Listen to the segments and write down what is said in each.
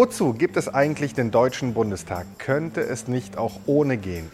Wozu gibt es eigentlich den Deutschen Bundestag? Könnte es nicht auch ohne gehen?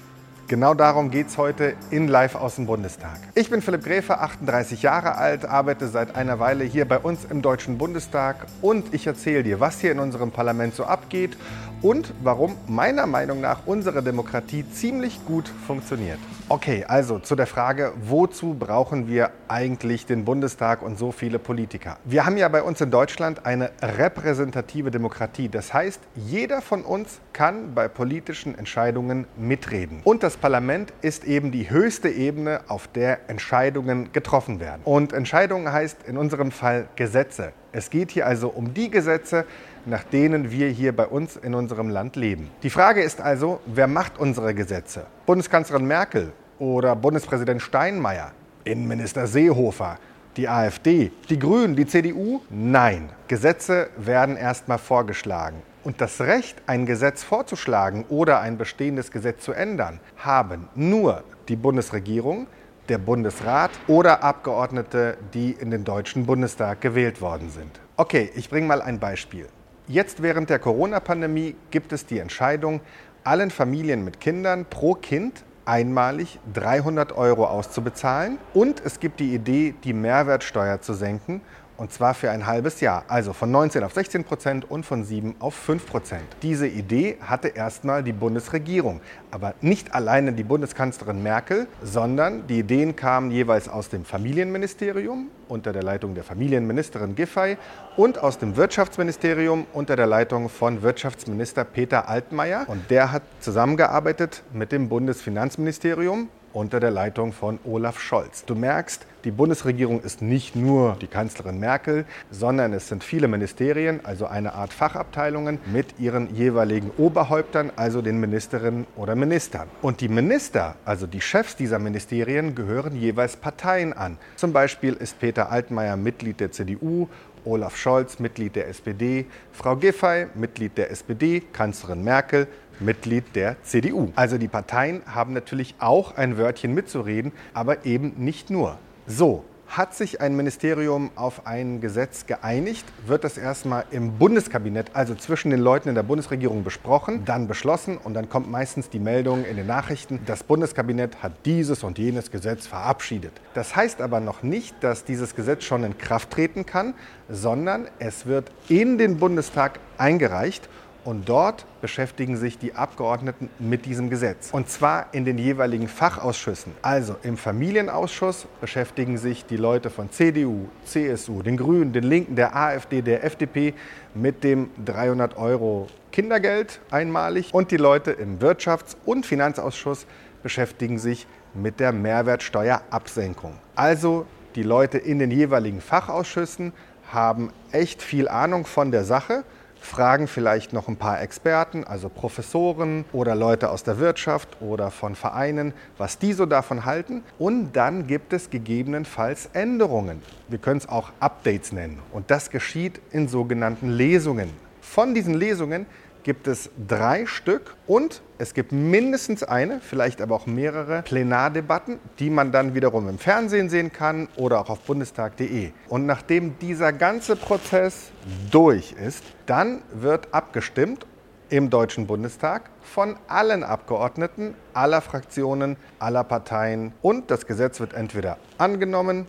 Genau darum geht es heute in Live aus dem Bundestag. Ich bin Philipp Gräfe, 38 Jahre alt, arbeite seit einer Weile hier bei uns im Deutschen Bundestag und ich erzähle dir, was hier in unserem Parlament so abgeht und warum meiner Meinung nach unsere Demokratie ziemlich gut funktioniert. Okay, also zu der Frage, wozu brauchen wir eigentlich den Bundestag und so viele Politiker? Wir haben ja bei uns in Deutschland eine repräsentative Demokratie. Das heißt, jeder von uns kann bei politischen Entscheidungen mitreden. Und das Parlament ist eben die höchste Ebene, auf der Entscheidungen getroffen werden. Und Entscheidungen heißt in unserem Fall Gesetze. Es geht hier also um die Gesetze, nach denen wir hier bei uns in unserem Land leben. Die Frage ist also, wer macht unsere Gesetze? Bundeskanzlerin Merkel oder Bundespräsident Steinmeier? Innenminister Seehofer? Die AfD? Die Grünen? Die CDU? Nein. Gesetze werden erstmal vorgeschlagen. Und das Recht, ein Gesetz vorzuschlagen oder ein bestehendes Gesetz zu ändern, haben nur die Bundesregierung, der Bundesrat oder Abgeordnete, die in den Deutschen Bundestag gewählt worden sind. Okay, ich bringe mal ein Beispiel. Jetzt während der Corona-Pandemie gibt es die Entscheidung, allen Familien mit Kindern pro Kind einmalig 300 Euro auszubezahlen. Und es gibt die Idee, die Mehrwertsteuer zu senken und zwar für ein halbes Jahr, also von 19 auf 16 Prozent und von 7 auf 5 Prozent. Diese Idee hatte erstmal die Bundesregierung, aber nicht alleine die Bundeskanzlerin Merkel, sondern die Ideen kamen jeweils aus dem Familienministerium unter der Leitung der Familienministerin Giffey und aus dem Wirtschaftsministerium unter der Leitung von Wirtschaftsminister Peter Altmaier. Und der hat zusammengearbeitet mit dem Bundesfinanzministerium unter der Leitung von Olaf Scholz. Du merkst, die Bundesregierung ist nicht nur die Kanzlerin Merkel, sondern es sind viele Ministerien, also eine Art Fachabteilungen mit ihren jeweiligen Oberhäuptern, also den Ministerinnen oder Ministern. Und die Minister, also die Chefs dieser Ministerien, gehören jeweils Parteien an. Zum Beispiel ist Peter Altmaier Mitglied der CDU Olaf Scholz, Mitglied der SPD, Frau Giffey, Mitglied der SPD, Kanzlerin Merkel, Mitglied der CDU. Also die Parteien haben natürlich auch ein Wörtchen mitzureden, aber eben nicht nur. So, hat sich ein Ministerium auf ein Gesetz geeinigt, wird das erstmal im Bundeskabinett, also zwischen den Leuten in der Bundesregierung besprochen, dann beschlossen und dann kommt meistens die Meldung in den Nachrichten, das Bundeskabinett hat dieses und jenes Gesetz verabschiedet. Das heißt aber noch nicht, dass dieses Gesetz schon in Kraft treten kann, sondern es wird in den Bundestag eingereicht und dort beschäftigen sich die Abgeordneten mit diesem Gesetz. Und zwar in den jeweiligen Fachausschüssen. Also im Familienausschuss beschäftigen sich die Leute von CDU, CSU, den Grünen, den Linken, der AfD, der FDP mit dem 300 Euro Kindergeld einmalig. Und die Leute im Wirtschafts- und Finanzausschuss beschäftigen sich mit der Mehrwertsteuerabsenkung. Also die Leute in den jeweiligen Fachausschüssen haben echt viel Ahnung von der Sache fragen vielleicht noch ein paar Experten, also Professoren oder Leute aus der Wirtschaft oder von Vereinen, was die so davon halten. Und dann gibt es gegebenenfalls Änderungen. Wir können es auch Updates nennen. Und das geschieht in sogenannten Lesungen. Von diesen Lesungen gibt es drei Stück und es gibt mindestens eine, vielleicht aber auch mehrere Plenardebatten, die man dann wiederum im Fernsehen sehen kann oder auch auf bundestag.de. Und nachdem dieser ganze Prozess durch ist, dann wird abgestimmt im Deutschen Bundestag von allen Abgeordneten aller Fraktionen, aller Parteien und das Gesetz wird entweder angenommen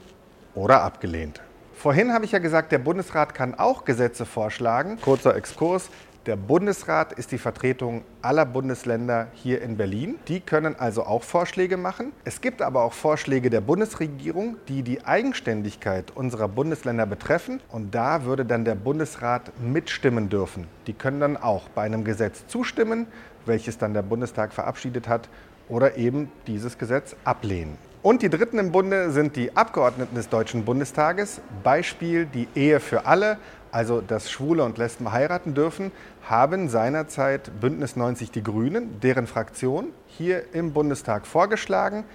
oder abgelehnt. Vorhin habe ich ja gesagt, der Bundesrat kann auch Gesetze vorschlagen. Kurzer Exkurs. Der Bundesrat ist die Vertretung aller Bundesländer hier in Berlin. Die können also auch Vorschläge machen. Es gibt aber auch Vorschläge der Bundesregierung, die die Eigenständigkeit unserer Bundesländer betreffen. Und da würde dann der Bundesrat mitstimmen dürfen. Die können dann auch bei einem Gesetz zustimmen, welches dann der Bundestag verabschiedet hat, oder eben dieses Gesetz ablehnen. Und die Dritten im Bunde sind die Abgeordneten des Deutschen Bundestages. Beispiel die Ehe für alle also dass Schwule und Lesben heiraten dürfen, haben seinerzeit Bündnis 90 Die Grünen, deren Fraktion, hier im Bundestag vorgeschlagen.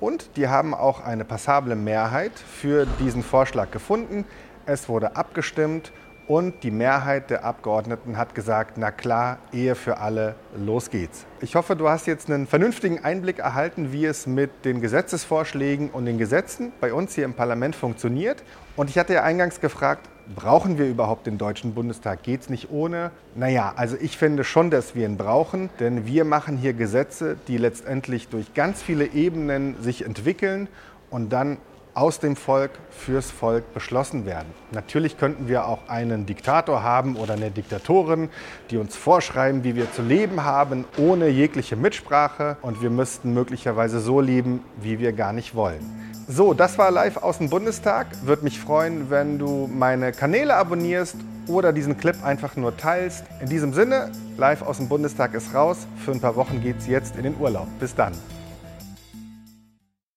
Und die haben auch eine passable Mehrheit für diesen Vorschlag gefunden. Es wurde abgestimmt und die Mehrheit der Abgeordneten hat gesagt, na klar, Ehe für alle, los geht's. Ich hoffe, du hast jetzt einen vernünftigen Einblick erhalten, wie es mit den Gesetzesvorschlägen und den Gesetzen bei uns hier im Parlament funktioniert. Und ich hatte ja eingangs gefragt, brauchen wir überhaupt den Deutschen Bundestag? Geht es nicht ohne? Naja, also ich finde schon, dass wir ihn brauchen, denn wir machen hier Gesetze, die letztendlich durch ganz viele Ebenen sich entwickeln und dann aus dem Volk fürs Volk beschlossen werden. Natürlich könnten wir auch einen Diktator haben oder eine Diktatorin, die uns vorschreiben, wie wir zu leben haben, ohne jegliche Mitsprache. Und wir müssten möglicherweise so leben, wie wir gar nicht wollen. So, das war live aus dem Bundestag. Würde mich freuen, wenn du meine Kanäle abonnierst oder diesen Clip einfach nur teilst. In diesem Sinne, live aus dem Bundestag ist raus. Für ein paar Wochen geht es jetzt in den Urlaub. Bis dann.